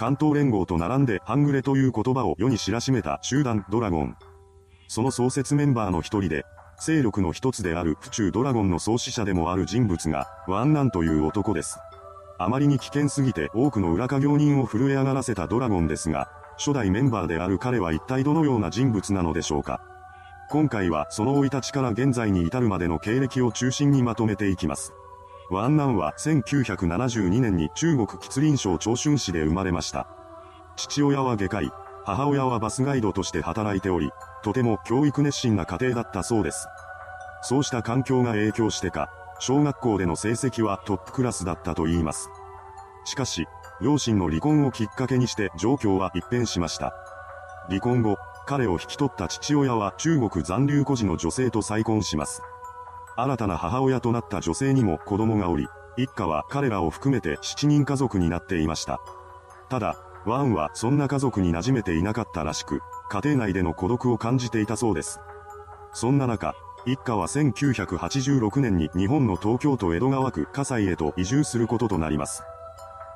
関東連合と並んで半グレという言葉を世に知らしめた集団ドラゴン。その創設メンバーの一人で、勢力の一つである府中ドラゴンの創始者でもある人物が、ワンナンという男です。あまりに危険すぎて多くの裏稼業人を震え上がらせたドラゴンですが、初代メンバーである彼は一体どのような人物なのでしょうか。今回はその生い立ちから現在に至るまでの経歴を中心にまとめていきます。ワンナンは1972年に中国吉林省長春市で生まれました。父親は外科医、母親はバスガイドとして働いており、とても教育熱心な家庭だったそうです。そうした環境が影響してか、小学校での成績はトップクラスだったと言います。しかし、両親の離婚をきっかけにして状況は一変しました。離婚後、彼を引き取った父親は中国残留孤児の女性と再婚します。新たな母親となった女性にも子供がおり、一家は彼らを含めて7人家族になっていました。ただ、ワンはそんな家族に馴染めていなかったらしく、家庭内での孤独を感じていたそうです。そんな中、一家は1986年に日本の東京都江戸川区葛西へと移住することとなります。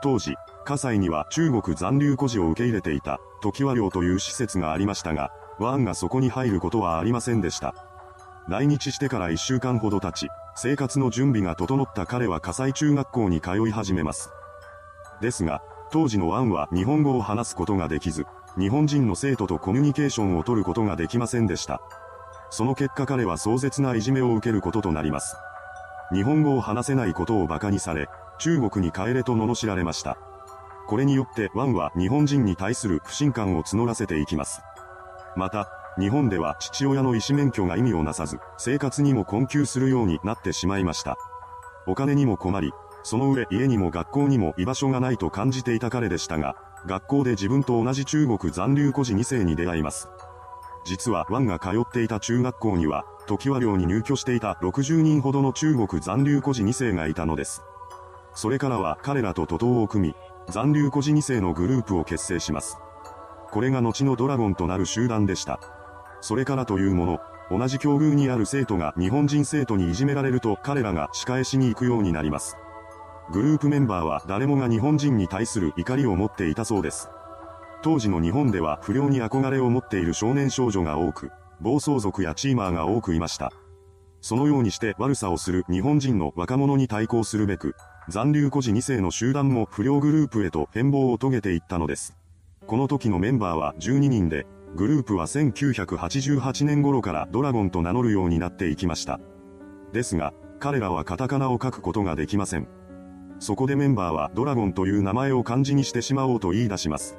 当時、葛西には中国残留孤児を受け入れていた、時和寮という施設がありましたが、ワンがそこに入ることはありませんでした。来日してから1週間ほど経ち、生活の準備が整った彼は火災中学校に通い始めます。ですが、当時のワンは日本語を話すことができず、日本人の生徒とコミュニケーションを取ることができませんでした。その結果彼は壮絶ないじめを受けることとなります。日本語を話せないことを馬鹿にされ、中国に帰れと罵られました。これによってワンは日本人に対する不信感を募らせていきます。また、日本では父親の医師免許が意味をなさず、生活にも困窮するようになってしまいました。お金にも困り、その上家にも学校にも居場所がないと感じていた彼でしたが、学校で自分と同じ中国残留孤児2世に出会います。実はワンが通っていた中学校には、時和寮に入居していた60人ほどの中国残留孤児2世がいたのです。それからは彼らと徒党を組み、残留孤児2世のグループを結成します。これが後のドラゴンとなる集団でした。それからというもの、同じ境遇にある生徒が日本人生徒にいじめられると彼らが仕返しに行くようになります。グループメンバーは誰もが日本人に対する怒りを持っていたそうです。当時の日本では不良に憧れを持っている少年少女が多く、暴走族やチーマーが多くいました。そのようにして悪さをする日本人の若者に対抗するべく、残留孤児2世の集団も不良グループへと変貌を遂げていったのです。この時のメンバーは12人で、グループは1988年頃からドラゴンと名乗るようになっていきました。ですが、彼らはカタカナを書くことができません。そこでメンバーはドラゴンという名前を漢字にしてしまおうと言い出します。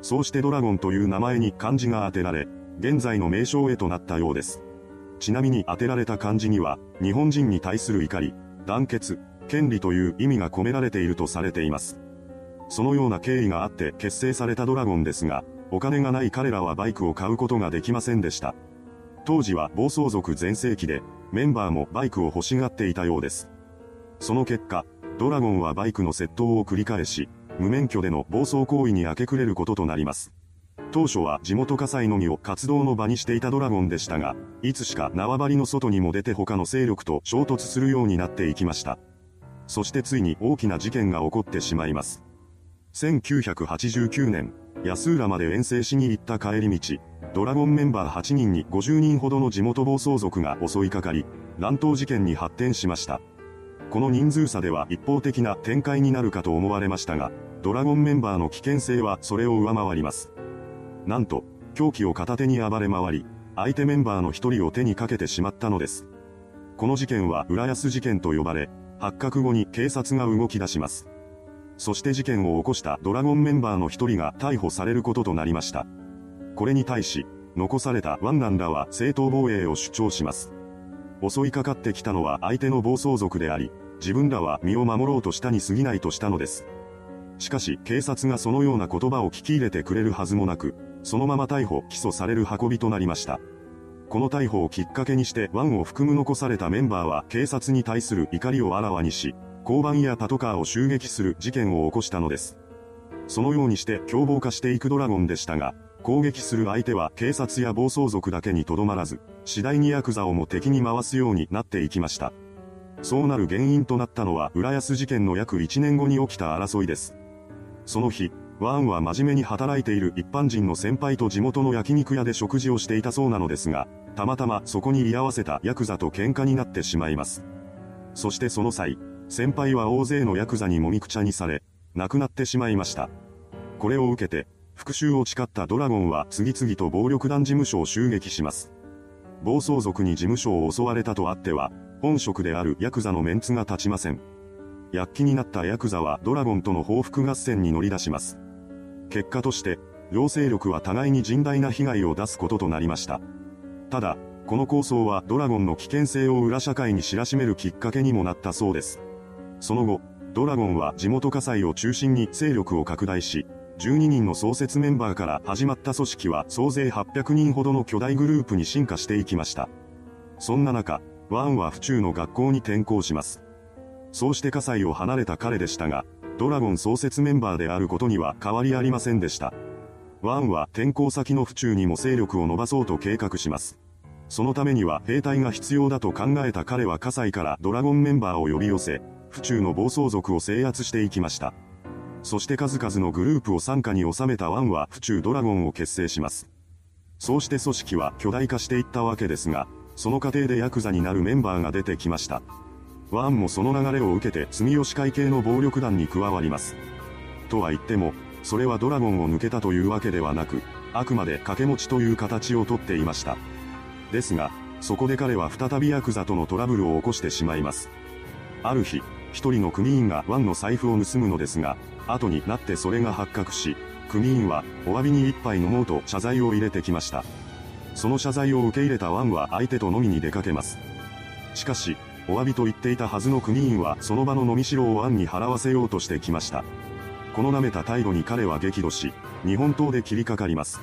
そうしてドラゴンという名前に漢字が当てられ、現在の名称へとなったようです。ちなみに当てられた漢字には、日本人に対する怒り、団結、権利という意味が込められているとされています。そのような経緯があって結成されたドラゴンですが、お金がない彼らはバイクを買うことができませんでした。当時は暴走族全盛期で、メンバーもバイクを欲しがっていたようです。その結果、ドラゴンはバイクの窃盗を繰り返し、無免許での暴走行為に明け暮れることとなります。当初は地元火災のみを活動の場にしていたドラゴンでしたが、いつしか縄張りの外にも出て他の勢力と衝突するようになっていきました。そしてついに大きな事件が起こってしまいます。1989年、安浦まで遠征しに行った帰り道、ドラゴンメンバー8人に50人ほどの地元暴走族が襲いかかり、乱闘事件に発展しました。この人数差では一方的な展開になるかと思われましたが、ドラゴンメンバーの危険性はそれを上回ります。なんと、凶器を片手に暴れ回り、相手メンバーの一人を手にかけてしまったのです。この事件は浦安事件と呼ばれ、発覚後に警察が動き出します。そして事件を起こしたドラゴンメンバーの一人が逮捕されることとなりました。これに対し、残されたワンナンらは正当防衛を主張します。襲いかかってきたのは相手の暴走族であり、自分らは身を守ろうとしたに過ぎないとしたのです。しかし、警察がそのような言葉を聞き入れてくれるはずもなく、そのまま逮捕・起訴される運びとなりました。この逮捕をきっかけにしてワンを含む残されたメンバーは警察に対する怒りをあらわにし、交番やパトカーを襲撃する事件を起こしたのです。そのようにして凶暴化していくドラゴンでしたが、攻撃する相手は警察や暴走族だけにとどまらず、次第にヤクザをも敵に回すようになっていきました。そうなる原因となったのは浦安事件の約1年後に起きた争いです。その日、ワーンは真面目に働いている一般人の先輩と地元の焼肉屋で食事をしていたそうなのですが、たまたまそこに居合わせたヤクザと喧嘩になってしまいます。そしてその際、先輩は大勢のヤクザにもみくちゃにされ、亡くなってしまいました。これを受けて、復讐を誓ったドラゴンは次々と暴力団事務所を襲撃します。暴走族に事務所を襲われたとあっては、本職であるヤクザのメンツが立ちません。躍起になったヤクザはドラゴンとの報復合戦に乗り出します。結果として、両勢力は互いに甚大な被害を出すこととなりました。ただ、この構想はドラゴンの危険性を裏社会に知らしめるきっかけにもなったそうです。その後、ドラゴンは地元火災を中心に勢力を拡大し、12人の創設メンバーから始まった組織は総勢800人ほどの巨大グループに進化していきました。そんな中、ワンは府中の学校に転校します。そうして火災を離れた彼でしたが、ドラゴン創設メンバーであることには変わりありませんでした。ワンは転校先の府中にも勢力を伸ばそうと計画します。そのためには兵隊が必要だと考えた彼は葛西からドラゴンメンバーを呼び寄せ、府中の暴走族を制圧していきました。そして数々のグループを傘下に収めたワンは府中ドラゴンを結成します。そうして組織は巨大化していったわけですが、その過程でヤクザになるメンバーが出てきました。ワンもその流れを受けて住吉会系の暴力団に加わります。とは言っても、それはドラゴンを抜けたというわけではなく、あくまで掛け持ちという形をとっていました。ですが、そこで彼は再びヤクザとのトラブルを起こしてしまいます。ある日、一人の組員がワンの財布を盗むのですが、後になってそれが発覚し、組員はお詫びに一杯飲もうと謝罪を入れてきました。その謝罪を受け入れたワンは相手と飲みに出かけます。しかし、お詫びと言っていたはずの組員はその場の飲み代を案に払わせようとしてきました。この舐めた態度に彼は激怒し、日本刀で切りかかります。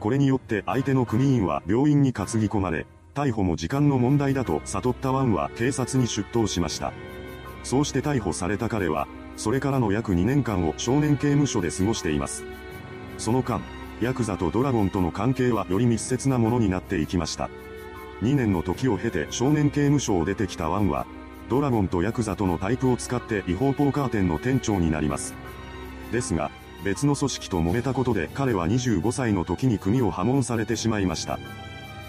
これによって相手の組員は病院に担ぎ込まれ、逮捕も時間の問題だと悟ったワンは警察に出頭しました。そうして逮捕された彼は、それからの約2年間を少年刑務所で過ごしています。その間、ヤクザとドラゴンとの関係はより密接なものになっていきました。2年の時を経て少年刑務所を出てきたワンは、ドラゴンとヤクザとのタイプを使って違法ポーカー店の店長になります。ですが、別の組織と揉めたことで彼は25歳の時に組を破門されてしまいました。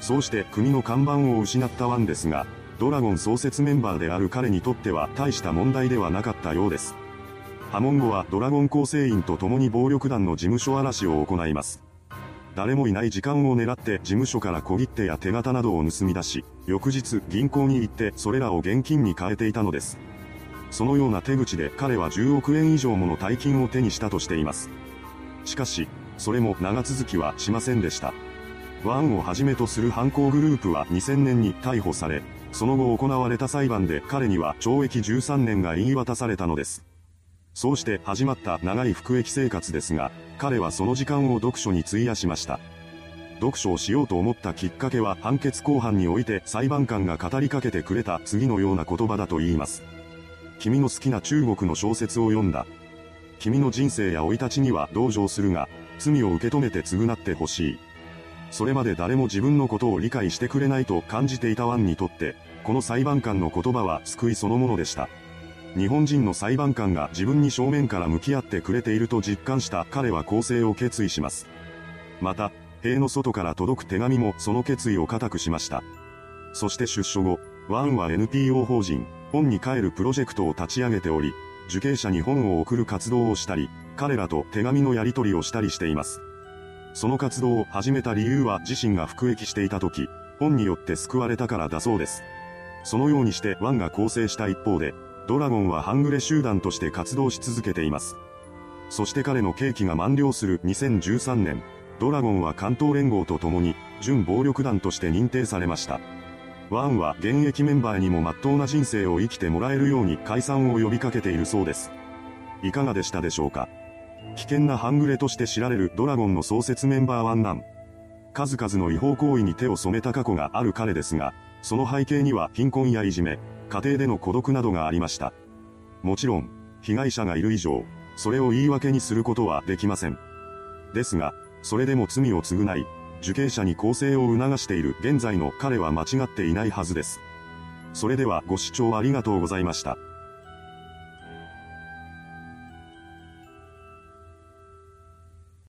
そうして組の看板を失ったワンですが、ドラゴン創設メンバーである彼にとっては大した問題ではなかったようです。破門後はドラゴン構成員と共に暴力団の事務所嵐を行います。誰もいない時間を狙って事務所から小切手や手形などを盗み出し、翌日銀行に行ってそれらを現金に変えていたのです。そのような手口で彼は10億円以上もの大金を手にしたとしています。しかし、それも長続きはしませんでした。ワンをはじめとする犯行グループは2000年に逮捕され、その後行われた裁判で彼には懲役13年が言い渡されたのです。そうして始まった長い服役生活ですが、彼はその時間を読書に費やしました。読書をしようと思ったきっかけは判決公判において裁判官が語りかけてくれた次のような言葉だと言います。君の好きな中国の小説を読んだ。君の人生や生い立ちには同情するが、罪を受け止めて償ってほしい。それまで誰も自分のことを理解してくれないと感じていたワンにとって、この裁判官の言葉は救いそのものでした。日本人の裁判官が自分に正面から向き合ってくれていると実感した彼は更生を決意します。また、塀の外から届く手紙もその決意を固くしました。そして出所後、ワンは NPO 法人、本に帰るプロジェクトを立ち上げており、受刑者に本を送る活動をしたり、彼らと手紙のやり取りをしたりしています。その活動を始めた理由は自身が服役していた時、本によって救われたからだそうです。そのようにしてワンが構成した一方で、ドラゴンは半グレ集団として活動し続けています。そして彼の刑期が満了する2013年、ドラゴンは関東連合と共に、準暴力団として認定されました。ワンは現役メンバーにも真っ当な人生を生きてもらえるように解散を呼びかけているそうです。いかがでしたでしょうか？危険な半グレとして知られるドラゴンの創設メンバーワンナン。数々の違法行為に手を染めた過去がある彼ですが、その背景には貧困やいじめ、家庭での孤独などがありました。もちろん、被害者がいる以上、それを言い訳にすることはできません。ですが、それでも罪を償い、受刑者に更生を促している現在の彼は間違っていないはずです。それではご視聴ありがとうございました。